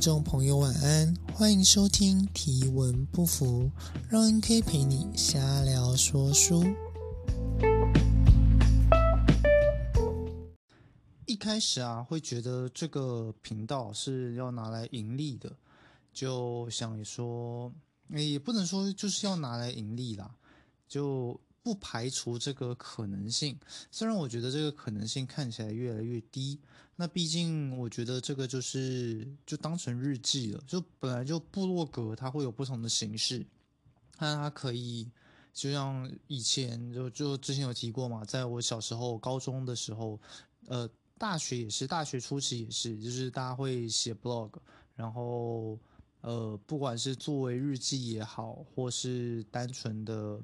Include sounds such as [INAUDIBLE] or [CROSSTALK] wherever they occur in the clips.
众朋友晚安，欢迎收听提文不符，让 NK 陪你瞎聊说书。一开始啊，会觉得这个频道是要拿来盈利的，就想说，也不能说就是要拿来盈利啦，就。不排除这个可能性，虽然我觉得这个可能性看起来越来越低。那毕竟我觉得这个就是就当成日记了，就本来就部落格它会有不同的形式，那它可以就像以前就就之前有提过嘛，在我小时候、高中的时候，呃，大学也是，大学初期也是，就是大家会写 blog，然后呃，不管是作为日记也好，或是单纯的。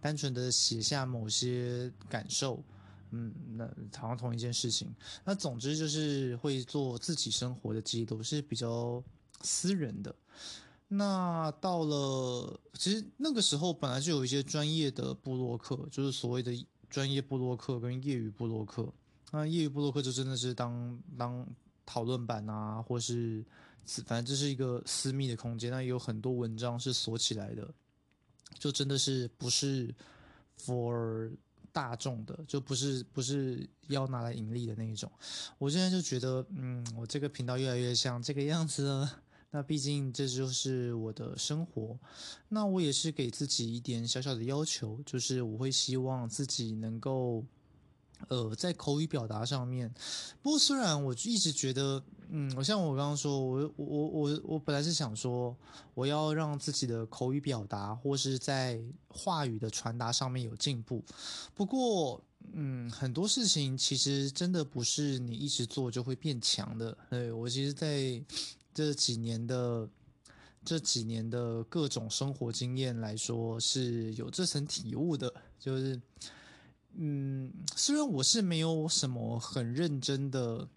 单纯的写下某些感受，嗯，那好像同一件事情。那总之就是会做自己生活的记录，是比较私人的。那到了，其实那个时候本来就有一些专业的部落客，就是所谓的专业部落客跟业余部落客。那业余部落客就真的是当当讨论版啊，或是反正这是一个私密的空间，那也有很多文章是锁起来的。就真的是不是 for 大众的，就不是不是要拿来盈利的那一种。我现在就觉得，嗯，我这个频道越来越像这个样子了。那毕竟这就是我的生活。那我也是给自己一点小小的要求，就是我会希望自己能够。呃，在口语表达上面，不过虽然我一直觉得，嗯，我像我刚刚说，我我我我本来是想说，我要让自己的口语表达或是在话语的传达上面有进步。不过，嗯，很多事情其实真的不是你一直做就会变强的。对，我其实在这几年的这几年的各种生活经验来说，是有这层体悟的，就是。嗯，虽然我是没有什么很认真的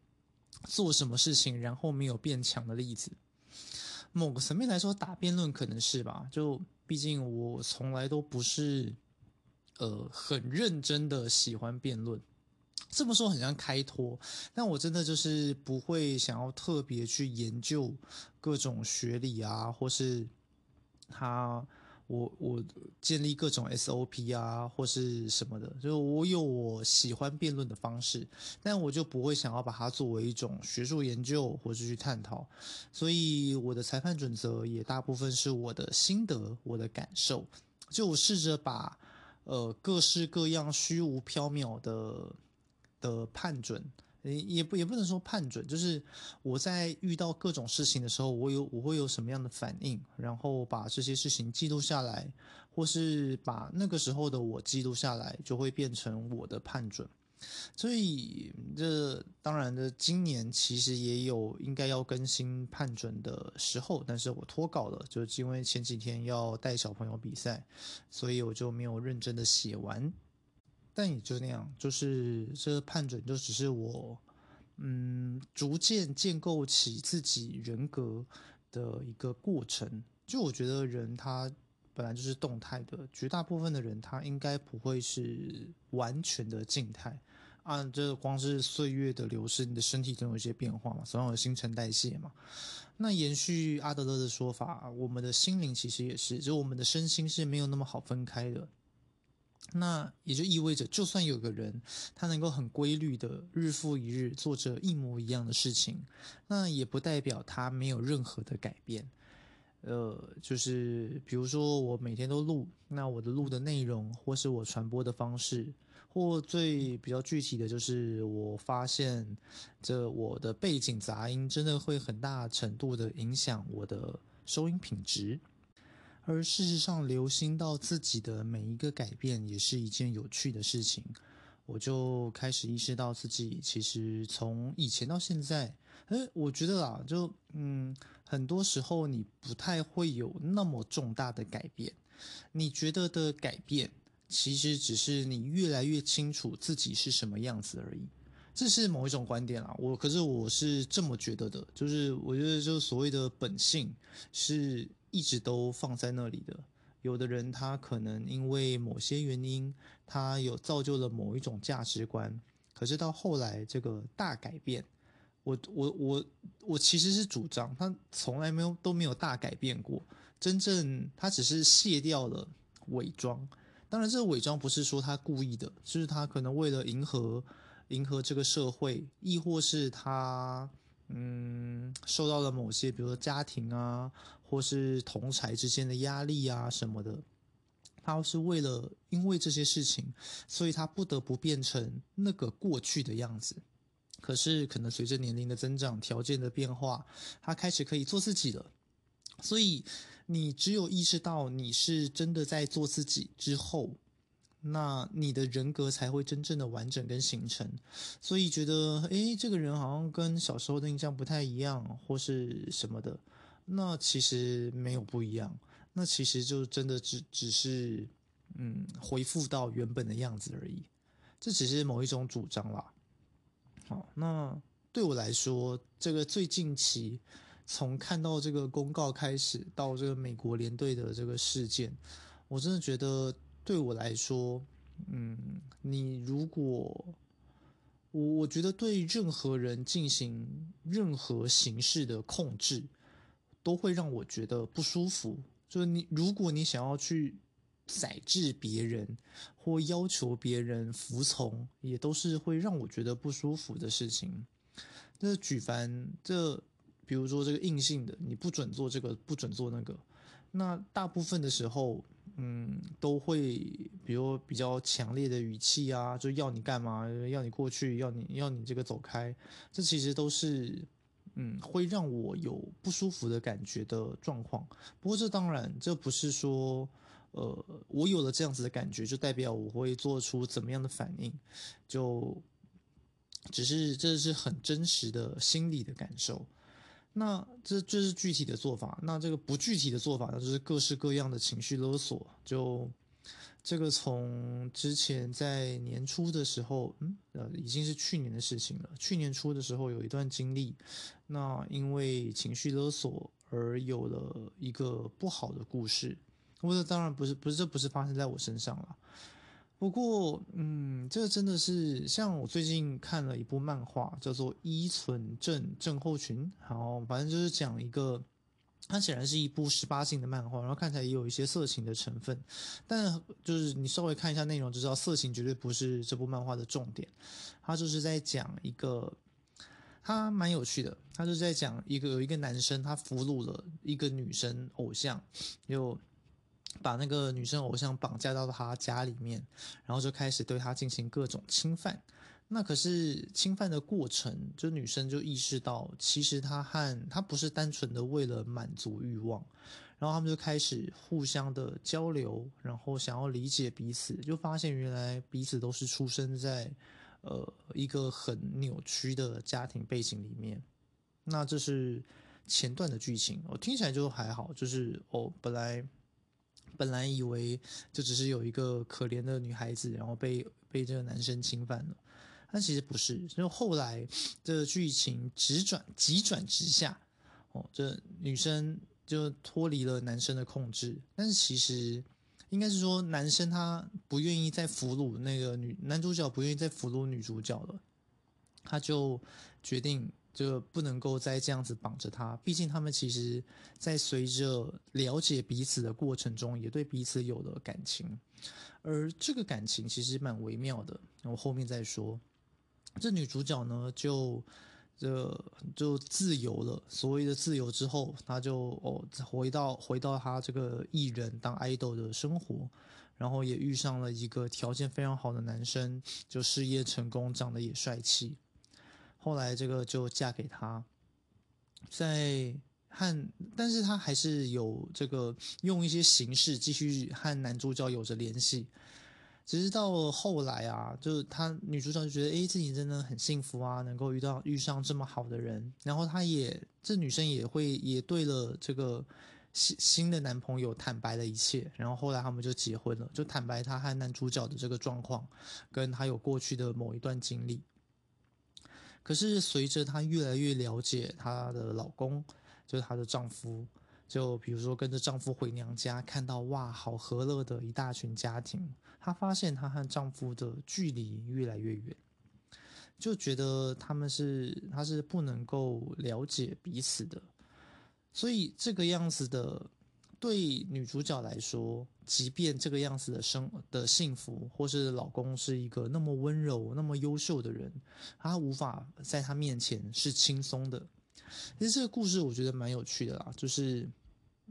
做什么事情，然后没有变强的例子。某个层面来说，打辩论可能是吧。就毕竟我从来都不是呃很认真的喜欢辩论。这么说很像开脱，但我真的就是不会想要特别去研究各种学理啊，或是他。我我建立各种 SOP 啊，或是什么的，就我有我喜欢辩论的方式，但我就不会想要把它作为一种学术研究或是去探讨。所以我的裁判准则也大部分是我的心得、我的感受。就我试着把呃各式各样虚无缥缈的的判准。也不也不能说判准，就是我在遇到各种事情的时候，我有我会有什么样的反应，然后把这些事情记录下来，或是把那个时候的我记录下来，就会变成我的判准。所以这当然的，今年其实也有应该要更新判准的时候，但是我脱稿了，就是因为前几天要带小朋友比赛，所以我就没有认真的写完。但也就那样，就是这个判准就只是我，嗯，逐渐建构起自己人格的一个过程。就我觉得人他本来就是动态的，绝大部分的人他应该不会是完全的静态。啊，这光是岁月的流逝，你的身体总有一些变化嘛，总有新陈代谢嘛。那延续阿德勒的说法，我们的心灵其实也是，就我们的身心是没有那么好分开的。那也就意味着，就算有个人他能够很规律的日复一日做着一模一样的事情，那也不代表他没有任何的改变。呃，就是比如说我每天都录，那我的录的内容，或是我传播的方式，或最比较具体的就是，我发现这我的背景杂音真的会很大程度的影响我的收音品质。而事实上，留心到自己的每一个改变，也是一件有趣的事情。我就开始意识到自己其实从以前到现在，诶，我觉得啊，就嗯，很多时候你不太会有那么重大的改变。你觉得的改变，其实只是你越来越清楚自己是什么样子而已。这是某一种观点啊，我可是我是这么觉得的，就是我觉得就所谓的本性是。一直都放在那里的，有的人他可能因为某些原因，他有造就了某一种价值观，可是到后来这个大改变，我我我我其实是主张他从来没有都没有大改变过，真正他只是卸掉了伪装。当然，这个伪装不是说他故意的，就是他可能为了迎合迎合这个社会，亦或是他嗯受到了某些，比如说家庭啊，或是同才之间的压力啊什么的，他是为了因为这些事情，所以他不得不变成那个过去的样子。可是，可能随着年龄的增长，条件的变化，他开始可以做自己了，所以。你只有意识到你是真的在做自己之后，那你的人格才会真正的完整跟形成。所以觉得，诶，这个人好像跟小时候的印象不太一样，或是什么的，那其实没有不一样，那其实就真的只只是，嗯，恢复到原本的样子而已。这只是某一种主张啦。好，那对我来说，这个最近期。从看到这个公告开始，到这个美国联队的这个事件，我真的觉得对我来说，嗯，你如果我我觉得对任何人进行任何形式的控制，都会让我觉得不舒服。就是你，如果你想要去宰制别人或要求别人服从，也都是会让我觉得不舒服的事情。那举凡这。比如说这个硬性的，你不准做这个，不准做那个。那大部分的时候，嗯，都会比如比较强烈的语气啊，就要你干嘛，要你过去，要你要你这个走开。这其实都是，嗯，会让我有不舒服的感觉的状况。不过这当然，这不是说，呃，我有了这样子的感觉，就代表我会做出怎么样的反应，就只是这是很真实的心理的感受。那这这是具体的做法，那这个不具体的做法呢，就是各式各样的情绪勒索。就这个从之前在年初的时候，嗯，呃，已经是去年的事情了。去年初的时候有一段经历，那因为情绪勒索而有了一个不好的故事。不过当然不是，不是，这不是发生在我身上了。不过，嗯，这个真的是像我最近看了一部漫画，叫做《依存症症候群》。然后反正就是讲一个，它显然是一部十八禁的漫画，然后看起来也有一些色情的成分。但就是你稍微看一下内容，就知道色情绝对不是这部漫画的重点。它就是在讲一个，它蛮有趣的。它就是在讲一个有一个男生，他俘虏了一个女生偶像，又。把那个女生偶像绑架到他家里面，然后就开始对她进行各种侵犯。那可是侵犯的过程，就女生就意识到，其实她和他不是单纯的为了满足欲望。然后他们就开始互相的交流，然后想要理解彼此，就发现原来彼此都是出生在呃一个很扭曲的家庭背景里面。那这是前段的剧情，我听起来就还好，就是哦本来。本来以为就只是有一个可怜的女孩子，然后被被这个男生侵犯了，但其实不是。就后来这剧情直转急转直下，哦，这女生就脱离了男生的控制。但是其实应该是说，男生他不愿意再俘虏那个女男主角，不愿意再俘虏女主角了，他就决定。就不能够再这样子绑着他，毕竟他们其实，在随着了解彼此的过程中，也对彼此有了感情，而这个感情其实蛮微妙的。我后面再说。这女主角呢，就这就自由了。所谓的自由之后，她就哦回到回到她这个艺人当 idol 的生活，然后也遇上了一个条件非常好的男生，就事业成功，长得也帅气。后来这个就嫁给他，在和，但是他还是有这个用一些形式继续和男主角有着联系，只是到了后来啊，就是他女主角就觉得，诶，自己真的很幸福啊，能够遇到遇上这么好的人，然后她也这女生也会也对了这个新新的男朋友坦白了一切，然后后来他们就结婚了，就坦白她和男主角的这个状况，跟她有过去的某一段经历。可是随着她越来越了解她的老公，就是她的丈夫，就比如说跟着丈夫回娘家，看到哇，好和乐的一大群家庭，她发现她和丈夫的距离越来越远。就觉得他们是他是不能够了解彼此的，所以这个样子的对女主角来说，即便这个样子的生的幸福，或是老公是一个那么温柔、那么优秀的人，她无法在他面前是轻松的。其实这个故事我觉得蛮有趣的啦，就是。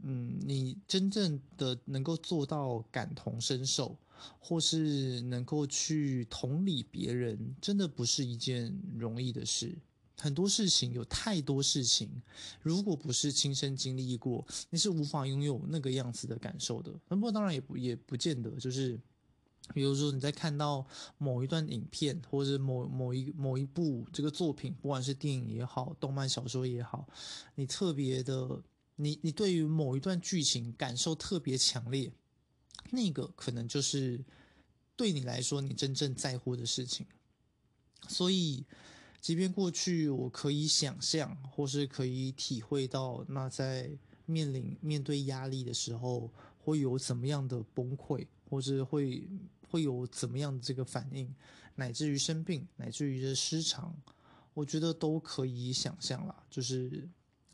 嗯，你真正的能够做到感同身受，或是能够去同理别人，真的不是一件容易的事。很多事情，有太多事情，如果不是亲身经历过，你是无法拥有那个样子的感受的。不过当然也不也不见得，就是比如说你在看到某一段影片，或者某某一某一部这个作品，不管是电影也好，动漫小说也好，你特别的。你你对于某一段剧情感受特别强烈，那个可能就是对你来说你真正在乎的事情。所以，即便过去我可以想象，或是可以体会到，那在面临面对压力的时候，会有怎么样的崩溃，或是会会有怎么样的这个反应，乃至于生病，乃至于这失常，我觉得都可以想象啦，就是。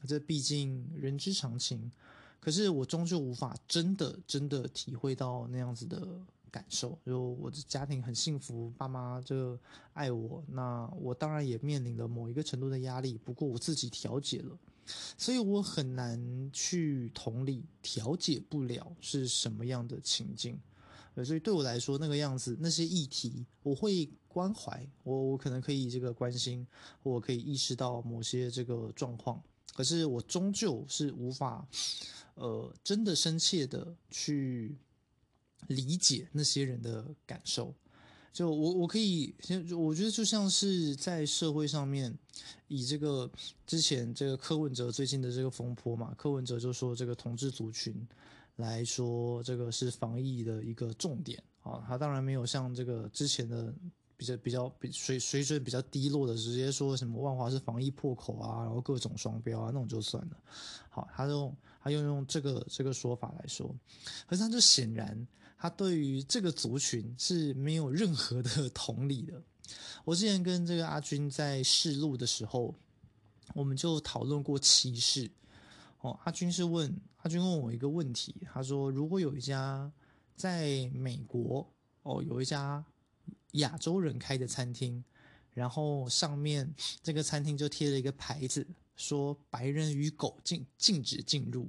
这毕竟人之常情，可是我终究无法真的真的体会到那样子的感受。就我的家庭很幸福，爸妈就爱我，那我当然也面临了某一个程度的压力，不过我自己调节了，所以我很难去同理，调节不了是什么样的情境。所以对我来说，那个样子那些议题，我会关怀，我我可能可以这个关心，我可以意识到某些这个状况。可是我终究是无法，呃，真的深切的去理解那些人的感受。就我我可以先，我觉得就像是在社会上面，以这个之前这个柯文哲最近的这个风波嘛，柯文哲就说这个同志族群来说，这个是防疫的一个重点啊。他当然没有像这个之前的。比较比较比水水准比较低落的，直接说什么万华是防疫破口啊，然后各种双标啊，那种就算了。好，他用他用用这个这个说法来说，可是他就显然他对于这个族群是没有任何的 [LAUGHS] 同理的。我之前跟这个阿军在试录的时候，我们就讨论过歧视。哦，阿军是问阿军问我一个问题，他说如果有一家在美国哦，有一家。亚洲人开的餐厅，然后上面这个餐厅就贴了一个牌子，说“白人与狗禁禁止进入”。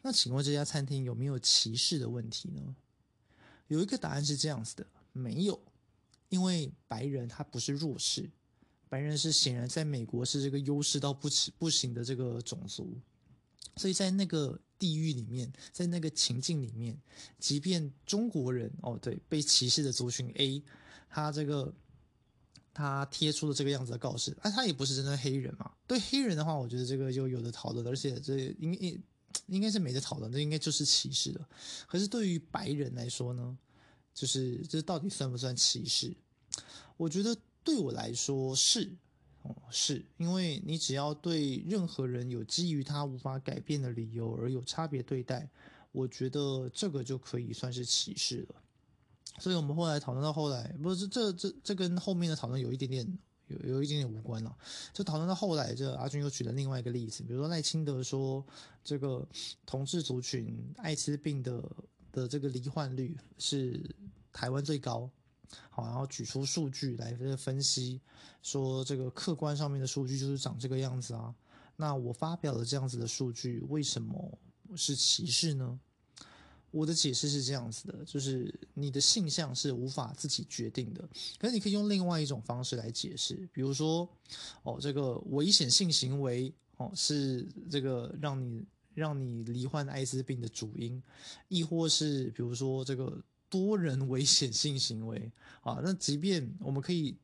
那请问这家餐厅有没有歧视的问题呢？有一个答案是这样子的：没有，因为白人他不是弱势，白人是显然在美国是这个优势到不不行的这个种族，所以在那个地域里面，在那个情境里面，即便中国人哦，对，被歧视的族群 A。他这个，他贴出了这个样子的告示，哎，他也不是真正黑人嘛。对黑人的话，我觉得这个就有的讨论，而且这应应应该是没得讨论，这应该就是歧视了。可是对于白人来说呢，就是这到底算不算歧视？我觉得对我来说是，哦，是因为你只要对任何人有基于他无法改变的理由而有差别对待，我觉得这个就可以算是歧视了。所以我们后来讨论到后来，不是这这这跟后面的讨论有一点点有有一点点无关了。就讨论到后来，这阿军又举了另外一个例子，比如说赖清德说，这个同志族群艾滋病的的这个罹患率是台湾最高，好，然后举出数据来分析，说这个客观上面的数据就是长这个样子啊。那我发表了这样子的数据，为什么是歧视呢？我的解释是这样子的，就是你的性向是无法自己决定的，可是你可以用另外一种方式来解释，比如说，哦，这个危险性行为哦是这个让你让你罹患艾滋病的主因，亦或是比如说这个多人危险性行为啊，那即便我们可以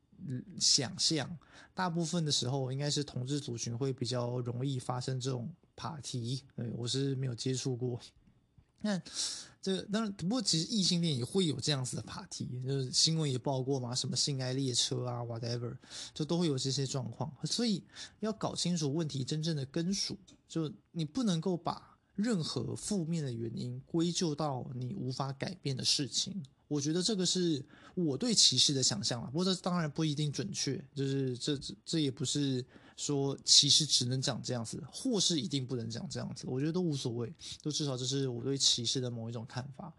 想象，大部分的时候应该是同志族群会比较容易发生这种 party，对，我是没有接触过。那这个当然，不过其实异性恋也会有这样子的 party，就是新闻也报过嘛，什么性爱列车啊，whatever，就都会有这些状况。所以要搞清楚问题真正的根属，就你不能够把任何负面的原因归咎到你无法改变的事情。我觉得这个是我对歧视的想象啊，不过这当然不一定准确，就是这这也不是说歧视只能讲这样子，或是一定不能讲这样子，我觉得都无所谓，就至少这是我对歧视的某一种看法。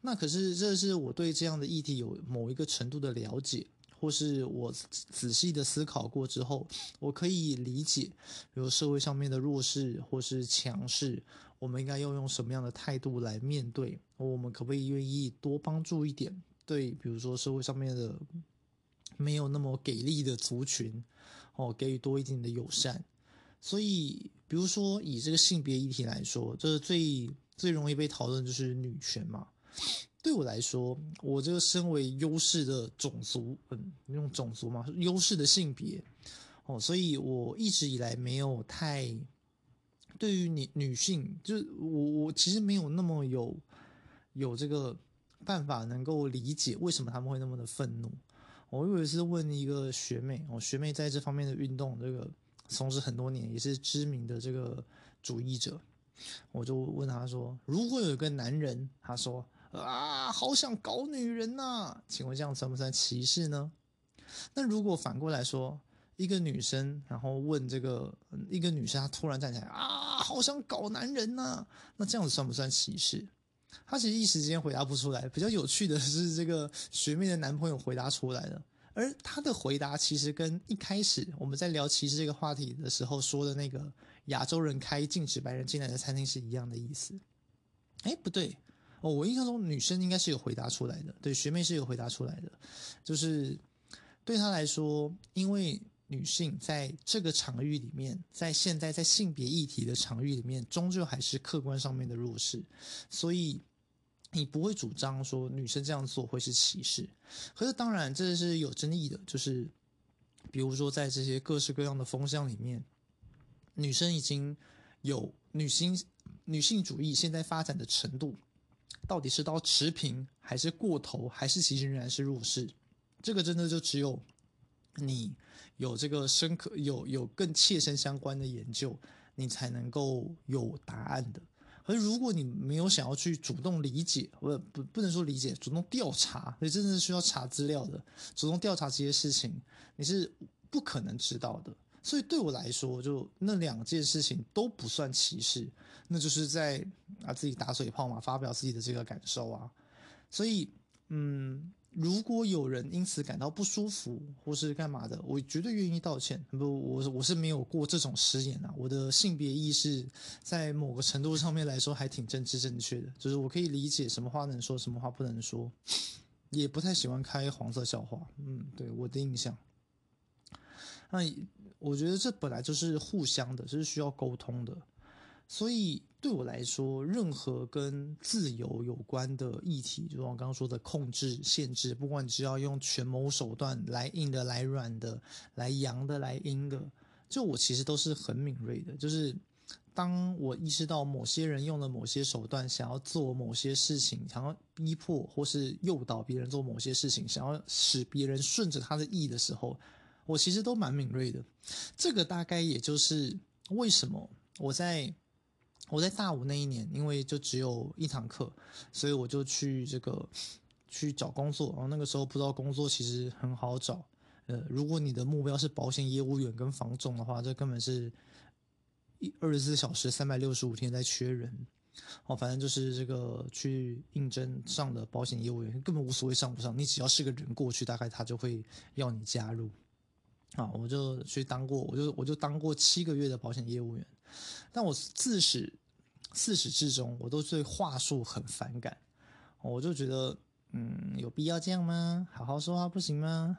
那可是这是我对这样的议题有某一个程度的了解，或是我仔细的思考过之后，我可以理解，比如社会上面的弱势或是强势。我们应该要用什么样的态度来面对？我们可不可以愿意多帮助一点？对，比如说社会上面的没有那么给力的族群，哦，给予多一点的友善。所以，比如说以这个性别议题来说，这最最容易被讨论就是女权嘛。对我来说，我这个身为优势的种族，嗯，用种族嘛，优势的性别，哦，所以我一直以来没有太。对于女女性，就是我我其实没有那么有有这个办法能够理解为什么他们会那么的愤怒。我有一次问一个学妹，我学妹在这方面的运动这个从事很多年，也是知名的这个主义者。我就问她说：“如果有一个男人，他说啊，好想搞女人呐，请问这样算不算歧视呢？那如果反过来说？”一个女生，然后问这个一个女生，她突然站起来啊，好想搞男人呐、那这样子算不算歧视？她其实一时间回答不出来。比较有趣的是，这个学妹的男朋友回答出来了，而她的回答其实跟一开始我们在聊歧视这个话题的时候说的那个亚洲人开禁止白人进来的餐厅是一样的意思。哎，不对哦，我印象中女生应该是有回答出来的，对，学妹是有回答出来的，就是对她来说，因为。女性在这个场域里面，在现在在性别议题的场域里面，终究还是客观上面的弱势，所以你不会主张说女生这样做会是歧视。可是当然这是有争议的，就是比如说在这些各式各样的风向里面，女生已经有女性女性主义现在发展的程度，到底是到持平，还是过头，还是其实仍然是弱势？这个真的就只有你。有这个深刻有有更切身相关的研究，你才能够有答案的。而如果你没有想要去主动理解，不不不能说理解，主动调查，所以真的是需要查资料的。主动调查这些事情，你是不可能知道的。所以对我来说，就那两件事情都不算歧视，那就是在啊自己打嘴炮嘛，发表自己的这个感受啊。所以嗯。如果有人因此感到不舒服，或是干嘛的，我绝对愿意道歉。不，我我是没有过这种失言啊。我的性别意识在某个程度上面来说还挺政治正确的，就是我可以理解什么话能说，什么话不能说，也不太喜欢开黄色笑话。嗯，对，我的印象。那我觉得这本来就是互相的，就是需要沟通的。所以对我来说，任何跟自由有关的议题，就像我刚刚说的控制、限制，不管你只要用权谋手段来硬的、来软的、来阳的、来阴的，就我其实都是很敏锐的。就是当我意识到某些人用了某些手段，想要做某些事情，想要逼迫或是诱导别人做某些事情，想要使别人顺着他的意的时候，我其实都蛮敏锐的。这个大概也就是为什么我在。我在大五那一年，因为就只有一堂课，所以我就去这个去找工作。然后那个时候不知道工作其实很好找，呃，如果你的目标是保险业务员跟房总的话，这根本是一二十四小时三百六十五天在缺人。哦，反正就是这个去应征上的保险业务员根本无所谓上不上，你只要是个人过去，大概他就会要你加入。啊，我就去当过，我就我就当过七个月的保险业务员。但我自始自始至终，我都对话术很反感。我就觉得，嗯，有必要这样吗？好好说话不行吗？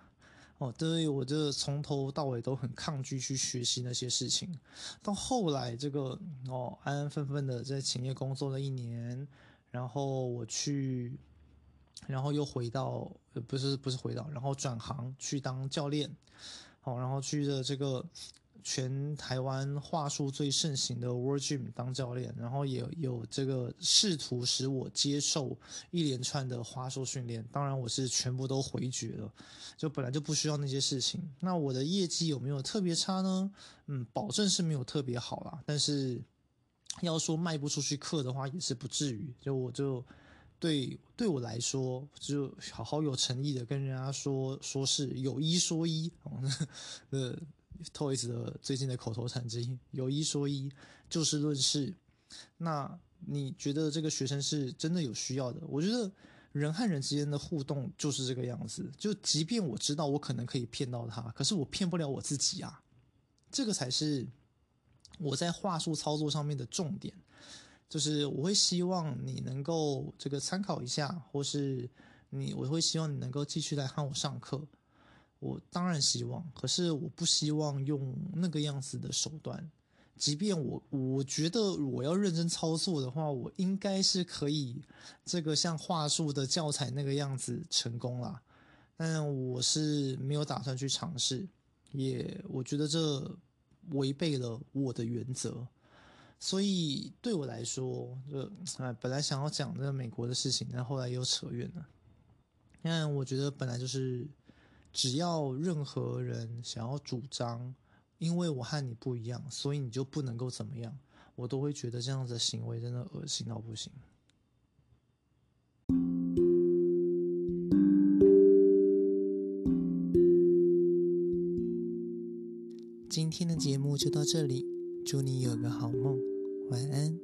哦，对，我就从头到尾都很抗拒去学习那些事情。到后来，这个哦，安安分分的在企业工作了一年，然后我去，然后又回到，不是不是回到，然后转行去当教练，好，然后去的这个。全台湾话术最盛行的 World Gym 当教练，然后也有这个试图使我接受一连串的话术训练，当然我是全部都回绝了，就本来就不需要那些事情。那我的业绩有没有特别差呢？嗯，保证是没有特别好啦，但是要说卖不出去课的话，也是不至于。就我就对对我来说，就好好有诚意的跟人家说说是有一说一，呃，Toys 的最近的口头禅之一，有一说一，就事论事。那你觉得这个学生是真的有需要的？我觉得人和人之间的互动就是这个样子。就即便我知道我可能可以骗到他，可是我骗不了我自己啊。这个才是我在话术操作上面的重点。就是我会希望你能够这个参考一下，或是你我会希望你能够继续来和我上课。我当然希望，可是我不希望用那个样子的手段。即便我我觉得我要认真操作的话，我应该是可以这个像话术的教材那个样子成功啦。但我是没有打算去尝试，也我觉得这违背了我的原则。所以对我来说，这哎，本来想要讲这个美国的事情，但后来又扯远了。但我觉得本来就是，只要任何人想要主张，因为我和你不一样，所以你就不能够怎么样，我都会觉得这样子的行为真的恶心到不行。今天的节目就到这里。祝你有个好梦，晚安。